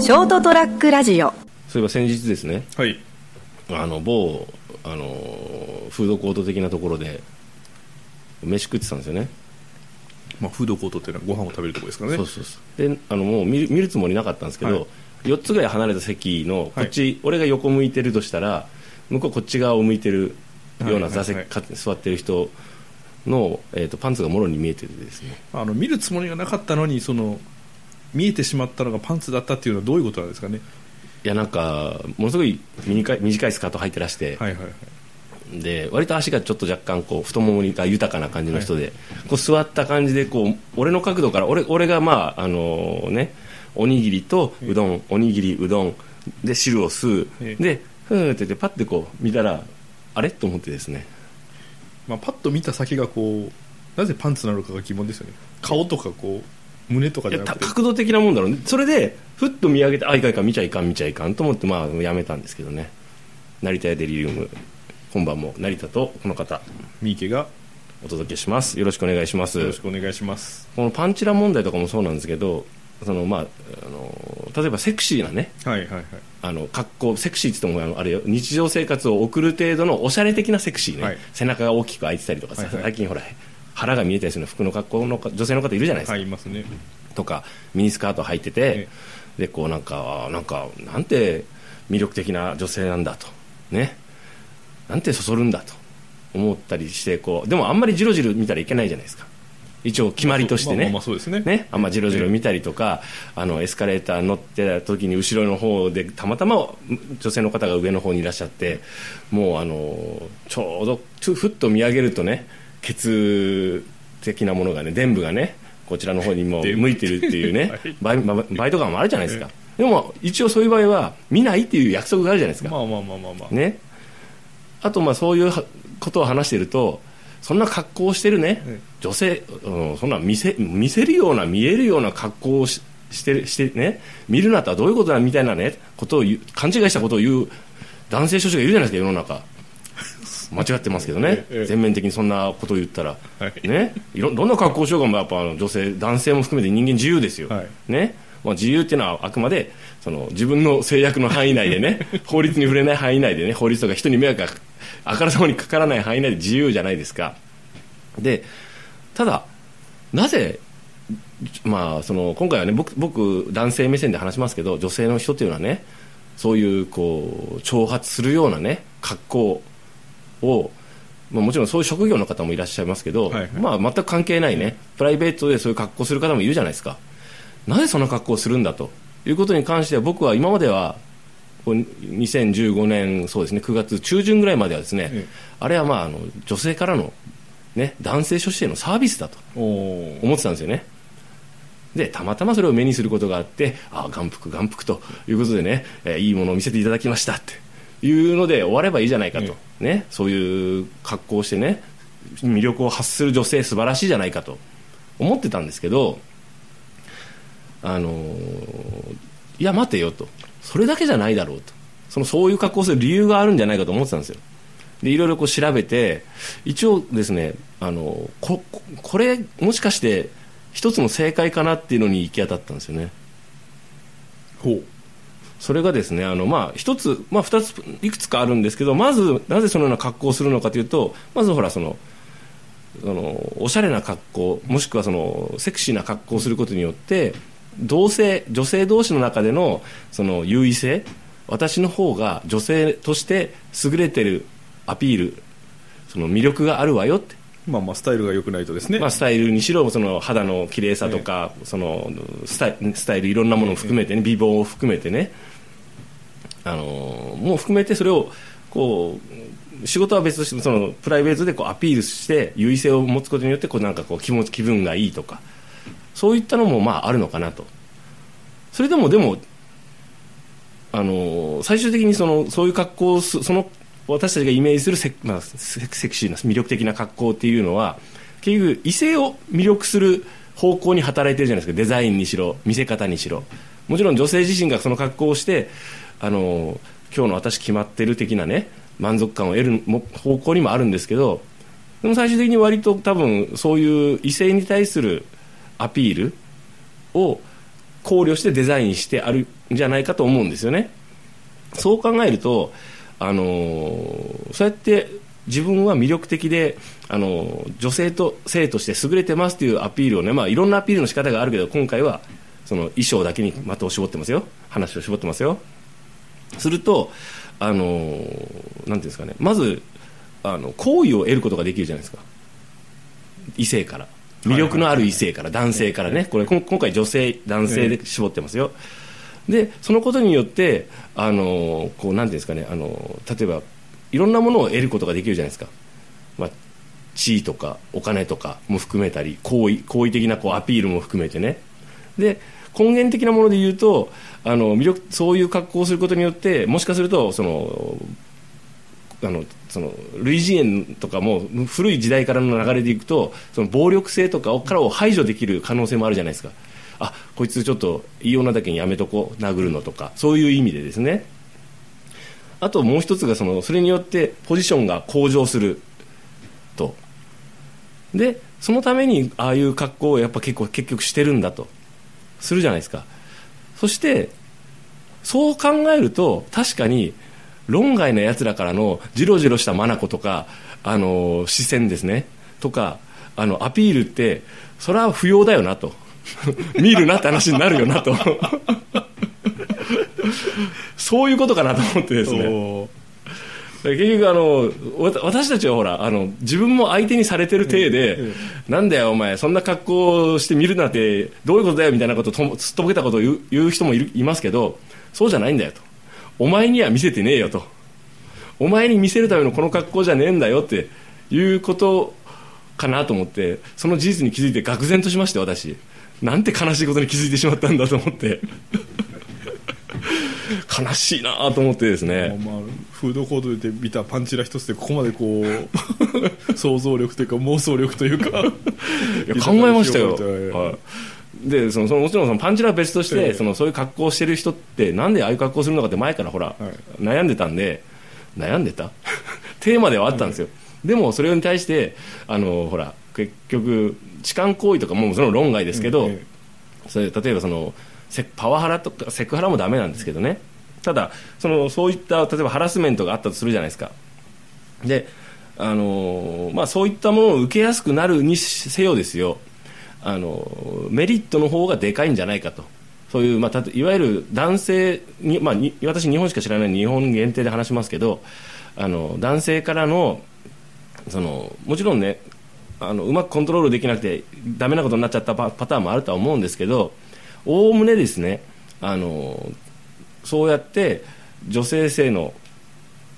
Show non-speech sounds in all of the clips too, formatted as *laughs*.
ショートトラックラジオ。そういえば先日ですね。はい。あの某あのフードコート的なところで飯食ってたんですよね。まあ、フードコートっていうのはご飯を食べるところですからね。そうそうそう。であのもう見る見るつもりなかったんですけど、はい。4つぐらい離れた席のこっち、俺が横向いてるとしたら向こうこっち側を向いてるような座席、はいはいか座ってる人の、えー、とパンツがもろに見えててですね。あの見るつもりがなかったのにその見えてしまったのがパンツだったっていうのはどういうことなんですかね？いやなんかものすごい短い短いスカート履いてらして、はいはいはい。で割と足がちょっと若干こう太ももが豊かな感じの人で、こう座った感じでこう俺の角度から俺俺がまああのねおにぎりとうどん、おにぎりうどんで汁を吸う、ええ。でふーって言ってパッてこう見たらあれ？と思ってですね。まあ、パッと見た先がこうなぜパンツなのかが疑問ですよね。顔とかこう胸とかじゃなくて。た角度的なもんだろうね。それでふっと見上げてあいかんいかん見ちゃいかん見ちゃいかんと思ってまあやめたんですけどね。成田屋デリリウム。今晩も成田とこの方三池がお届けします。よろしくお願いします。よろしくお願いします。このパンチラ問題とかもそうなんですけどその、まあ、あの例えばセクシーなねはいはいはい。あの格好セクシーって言ってもあのあれよ。日常生活を送る程度のおしゃれ的なセクシーね、はい。背中が大きく開いてたりとかさ、はいはい。最近ほら腹が見えたりする服の格好の女性の方いるじゃないですか、はいいますね。とかミニスカート履いてて、でこうなんかなんかなんて魅力的な女性なんだと。ね。なんてそそるんだと。思ったりしてこうでもあんまりジロジロ見たらいけないじゃないですか。一応決まりとしてね、まあそうですね。ね、あんまじろじろ見たりとか、あのエスカレーター乗ってた時に後ろの方でたまたま女性の方が上の方にいらっしゃってもうあのちょうどふっと見上げるとね血的なものがね伝部がねこちらの方にも向いてるっていうね *laughs* はい。バイバイバイト感もあるじゃないですか、でも一応そういう場合は見ないっていう約束があるじゃないですか、まあまあまあまあまあ、ね、あとまあそういうはことを話しているとそんな格好をしてるね、ええ。女性、うん、そんな見せ見せるような見えるような格好をししてしてね見るなとはどういうことだみたいなねことを勘違いしたことを言う男性諸子がいるじゃないですか世の中間違ってますけどね、ええ全面的にそんなことを言ったら、はい。ね、いろどんな格好をしようがまあやっぱあの女性男性も含めて人間自由ですよ、はい。ね。まあ、自由っていうのはあくまでその自分の制約の範囲内でね *laughs* 法律に触れない範囲内でね法律とか人に迷惑があからさまにかからない範囲内で自由じゃないですか。でただなぜまあ、その今回はね僕僕男性目線で話しますけど女性の人っていうのはねそういうこう挑発するようなね格好を、まあ、もちろんそういう職業の方もいらっしゃいますけど、はいはい。まあ、全く関係ないねプライベートでそういう格好する方もいるじゃないですか。なぜそんな格好をするんだと？いうことに関しては僕は今まではこう2015年そうですね9月中旬ぐらいまではですね、ええ。あれはまああの女性からの、ね、男性諸子へのサービスだと思ってたんですよね。でたまたまそれを目にすることがあってああ眼福眼福ということでね、えーいいものを見せていただきましたっていうので終わればいいじゃないかと、ね、そういう格好をしてね魅力を発する女性素晴らしいじゃないかと。思ってたんですけどあのいや待てよと。それだけじゃないだろうと。そのそういう格好をする理由があるんじゃないかと思ってたんですよ。でいろいろこう調べて一応ですねあのこここれもしかして一つの正解かなっていうのに行き当たったんですよね。ほう。それがですねあの、まあ、一つ、まあ、二ついくつかあるんですけどまずなぜそのような格好をするのかというとまずほらそのそのおしゃれな格好もしくはそのセクシーな格好をすることによって同性女性同士の中でのその優位性私の方が女性として優れてるアピールその魅力があるわよって。まあまあスタイルが良くないとですね、まあ、スタイルにしろその肌の綺麗さとか、そのスタイスタイルいろんなものを含めてね、美貌を含めてねあのもう含めてそれをこう仕事は別としてそのプライベートでこうアピールして優位性を持つことによってこうなんかこう気持ち気分がいいとかそういったのもまああるのかなと。それでもでもあの最終的にそのそういう格好をすその私たちがイメージするセ,、まあ、セセクシーな魅力的な格好っていうのは結局異性を魅力する方向に働いてるじゃないですかデザインにしろ見せ方にしろもちろん女性自身がその格好をしてあの今日の私決まってる的なね満足感を得る方向にもあるんですけどでも最終的に割と多分そういう異性に対するアピールを考慮してデザインしてあるんじゃないかと思うんですよね。そう考えると、あのそうやって自分は魅力的で、あの女性と性として優れてますというアピールをね、まあ、いろんなアピールの仕方があるけど今回はその衣装だけに的を絞ってますよ。話を絞ってますよ。すると、あのーなんていうんですかね。まずあの好意を得ることができるじゃないですか。異性から。魅力のある異性から男性からね。これ今回女性男性で絞ってますよ、でそのことによってあのこうなんていうんですかね。あの例えばいろんなものを得ることができるじゃないですか、まあ、地位とかお金とかも含めたり好意好意的なこうアピールも含めてね。で根源的なもので言うとあの魅力そういう格好をすることによってもしかするとそのあのその類似縁とかも古い時代からの流れでいくとその暴力性とかをからを排除できる可能性もあるじゃないですか。あこいつちょっといい女だけにやめとこう殴るのとかそういう意味でですね。あともう一つがそのそれによってポジションが向上すると。でそのためにああいう格好をやっぱ結構結局してるんだと。するじゃないですか。そしてそう考えると確かに論外なやつらからのジロジロした眼とかあの視線ですね。とかあのアピールってそれは不要だよなと。*laughs* 見るなって話になるよなと。*laughs* そういうことかなと思ってですね結局あの私たちはほらあの自分も相手にされてる体で、なんだよお前そんな格好をして見るなんてどういうことだよみたいなことをともすっとぼけたことを言う言う人もいるいますけどそうじゃないんだよと。お前には見せてねえよと。お前に見せるためのこの格好じゃねえんだよっていうことかなと思ってその事実に気づいて愕然としまして私。なんて悲しいことに気づいてしまったんだと思って。*laughs* 悲しいなと思ってですね。まあ、フードコートで見たパンチラ一つでここまでこう *laughs* 想像力というか妄想力というか。考えましたよ、はい、でそのそのもちろんそのパンチラは別として、ええ。そのそういう格好をしてる人ってなんでああいう格好をするのかって前からほら、はい。悩んでたんで悩んでた？*laughs* テーマではあったんですよ、でもそれに対してあのほら結局痴漢行為とかもその論外ですけど、えそれ例えばそのセパワハラとかセクハラもダメなんですけどねただそのそういった例えばハラスメントがあったとするじゃないですか。であのまあ、そういったものを受けやすくなるにせよですよ。あのメリットの方がでかいんじゃないかと。そういう、まあ、いわゆる男性に、まあ、私、日本しか知らない日本限定で話しますけどあの男性からのそのもちろんねあのうまくコントロールできなくてダメなことになっちゃったパパターンもあるとは思うんですけどおおむねですねあのそうやって女性性の、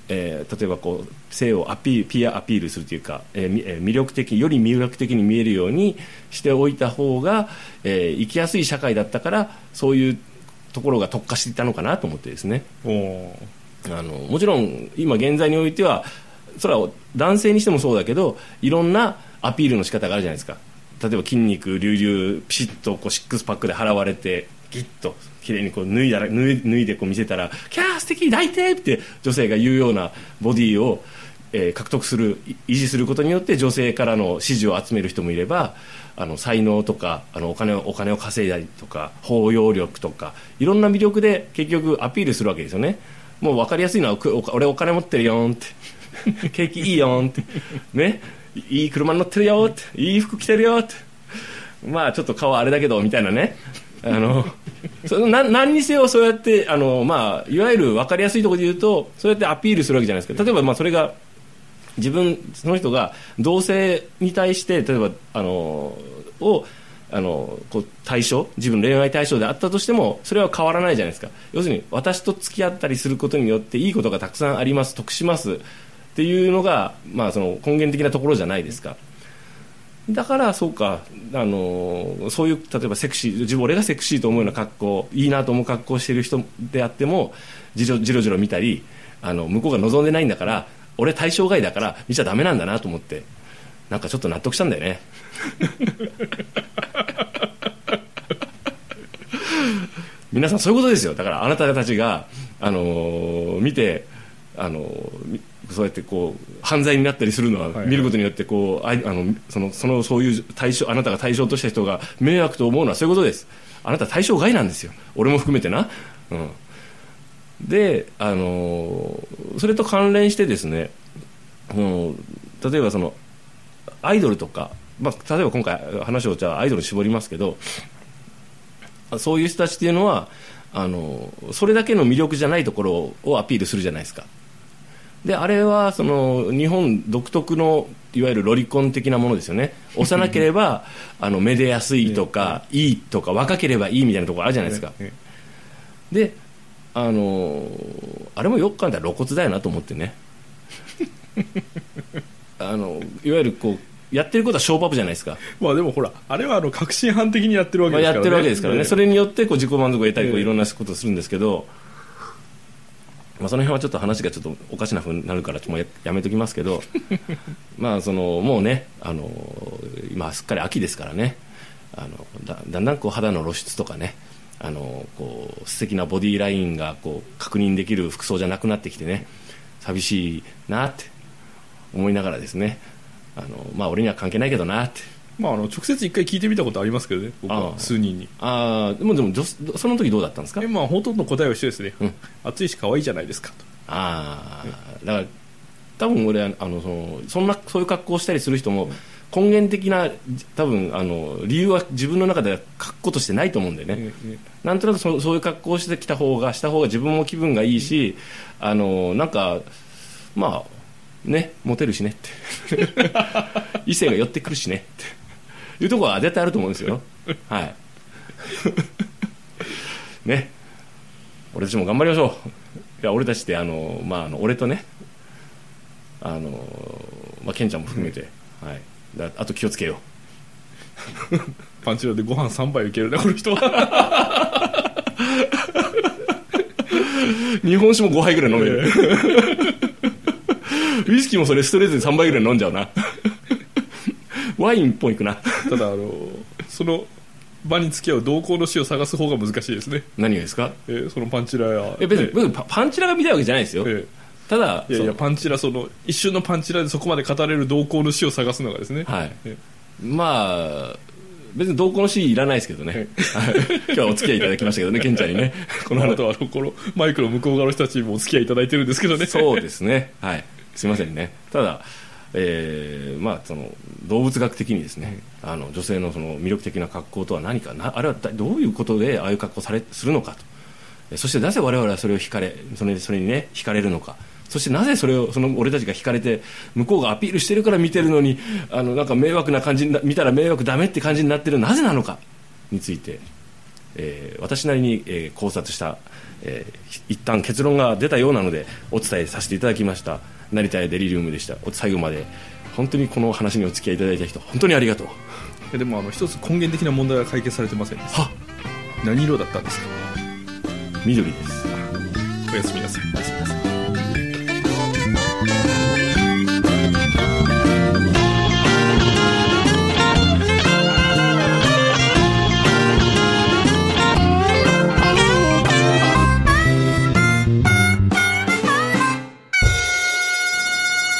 えー例えばこう性をアピーピアアピールするというか、えー魅力的より魅力的に見えるようにしておいた方が、えー生きやすい社会だったからそういうところが特化していったのかなと思ってですね。あのもちろん今現在においてはそれは男性にしてもそうだけどいろんなアピールの仕方があるじゃないですか。例えば筋肉隆々ピシッとこうシックスパックで払われてギッと綺麗にこう脱いだら脱い脱いでこう見せたら「キャー素敵抱いて!」って女性が言うようなボディを、えー獲得する維持することによって女性からの支持を集める人もいればあの才能とかあのお金をお金を稼いだりとか包容力とかいろんな魅力で結局アピールするわけですよね。もう分かりやすいのは俺お金持ってるよんって。*laughs* 景気いいよんって。ね？いい車に乗ってるよって。いい服着てるよって。まあちょっと顔あれだけどみたいなね。あのそのな何にせよそうやってあの、まあ、いわゆる分かりやすいところで言うとそうやってアピールするわけじゃないですか。例えばまあそれが自分その人が同性に対して例えばあのをあのこう対象自分恋愛対象であったとしてもそれは変わらないじゃないですか。要するに私と付き合ったりすることによっていいことがたくさんあります得しますっていうのが、まあ、その根源的なところじゃないですか。だからそうかあのそういう例えばセクシー自分俺がセクシーと思うような格好いいなと思う格好をしている人であってもじろじろじろ見たりあの向こうが望んでないんだから俺対象外だから見ちゃダメなんだなと思ってなんかちょっと納得したんだよね。*laughs* 皆さんそういうことですよ。だからあなたたちが、あの見て、あのそうやってこう犯罪になったりするのははい見ることによってこうあいあのそのそのそういう対象あなたが対象とした人が迷惑と思うのはそういうことです。あなた対象外なんですよ。俺も含めてな。うん、であのそれと関連してですね、うん、例えばそのアイドルとか、まあ、例えば今回話をじゃあアイドルに絞りますけどそういう人たちっていうのはあのそれだけの魅力じゃないところをアピールするじゃないですかであれはその日本独特のいわゆるロリコン的なものですよね。幼ければあのめでやすいとか、いいとか若ければいいみたいなところあるじゃないですか、えであのあれもよく考えたら露骨だよなと思ってね。*laughs* あのいわゆるこうやってることはショーパブじゃないですか、まあでもほらあれはあの革新犯的にやってるわけまあ、ですから、ね。やってるわけですからね、それによってこう自己満足を得たりこうええいろんなことをするんですけど、まあ、その辺はちょっと話がちょっとおかしなふうになるからちょっともうややめときますけど *laughs* まあそのもうねあの今すっかり秋ですからねあのだだんだんこう肌の露出とかねあのこう素敵なボディーラインがこう確認できる服装じゃなくなってきてね寂しいなって思いながらですねあのまあ俺には関係ないけどなってまあ、あの直接一回聞いてみたことありますけどね僕は数人に。ああでもでも女その時どうだったんですか？えまあほとんど答えは一緒ですね、うん暑いし可愛いじゃないですかと。ああだから多分俺はあのそのそんなそういう格好をしたりする人も根源的な多分あの理由は自分の中では格好としてないと思うんでね、ええ。なんとなくそそういう格好をしてきた方がした方が自分も気分がいいし、あのなんかまあねモテるしねって。*laughs* 異性が寄ってくるしねっていうところは絶対あると思うんですよ。*laughs* はい。ね。俺たちも頑張りましょう。いや俺たちってあの、まあ、あの俺とね。あの、まあ、ケンちゃんも含めて、はい、だあと気をつけよう。*laughs* パンチラでご飯3杯受けるねこの人は。*laughs* 日本酒も5杯ぐらい飲める、ウイスキーもそれストレートで3杯ぐらい飲んじゃうなワイン1本いくな。ただあのその場に付き合う同行の死を探す方が難しいですね、何がですか？えーそのパンチラや。え別にえ別にパパンチラが見たいわけじゃないですよ、えただいやいやそパンチラその一瞬のパンチラでそこまで語れる同行の死を探すのがですね、はい。えまあ別に同行のシーンいらないですけどね、はい *laughs* 今日はお付き合いいただきましたけどねケンちゃんにね。*laughs* このあとあのこのマイクの向こう側の人たちにもお付き合いいただいてるんですけどね。そうですね。はい。すいませんね。ただえーまあ、その動物学的にですね、あの女性のその魅力的な格好とは何かなあれはだどういうことでああいう格好されするのかと。えそしてなぜ我々はそれを惹かれそれそれにね惹かれるのか。そしてなぜそれをその俺たちが惹かれて向こうがアピールしてるから見てるのにあのなんか迷惑な感じにな見たら迷惑ダメって感じになってるなぜなのかについて、えー私なりに、えー考察した、えー一旦結論が出たようなのでお伝えさせていただきました成田屋デリリウムでした。お最後まで本当にこの話にお付き合いいただいた人本当にありがとう。えでもあの一つ根源的な問題は解決されてませんでした。は何色だったんですか？緑です。おやすみなさい。おやすみなさい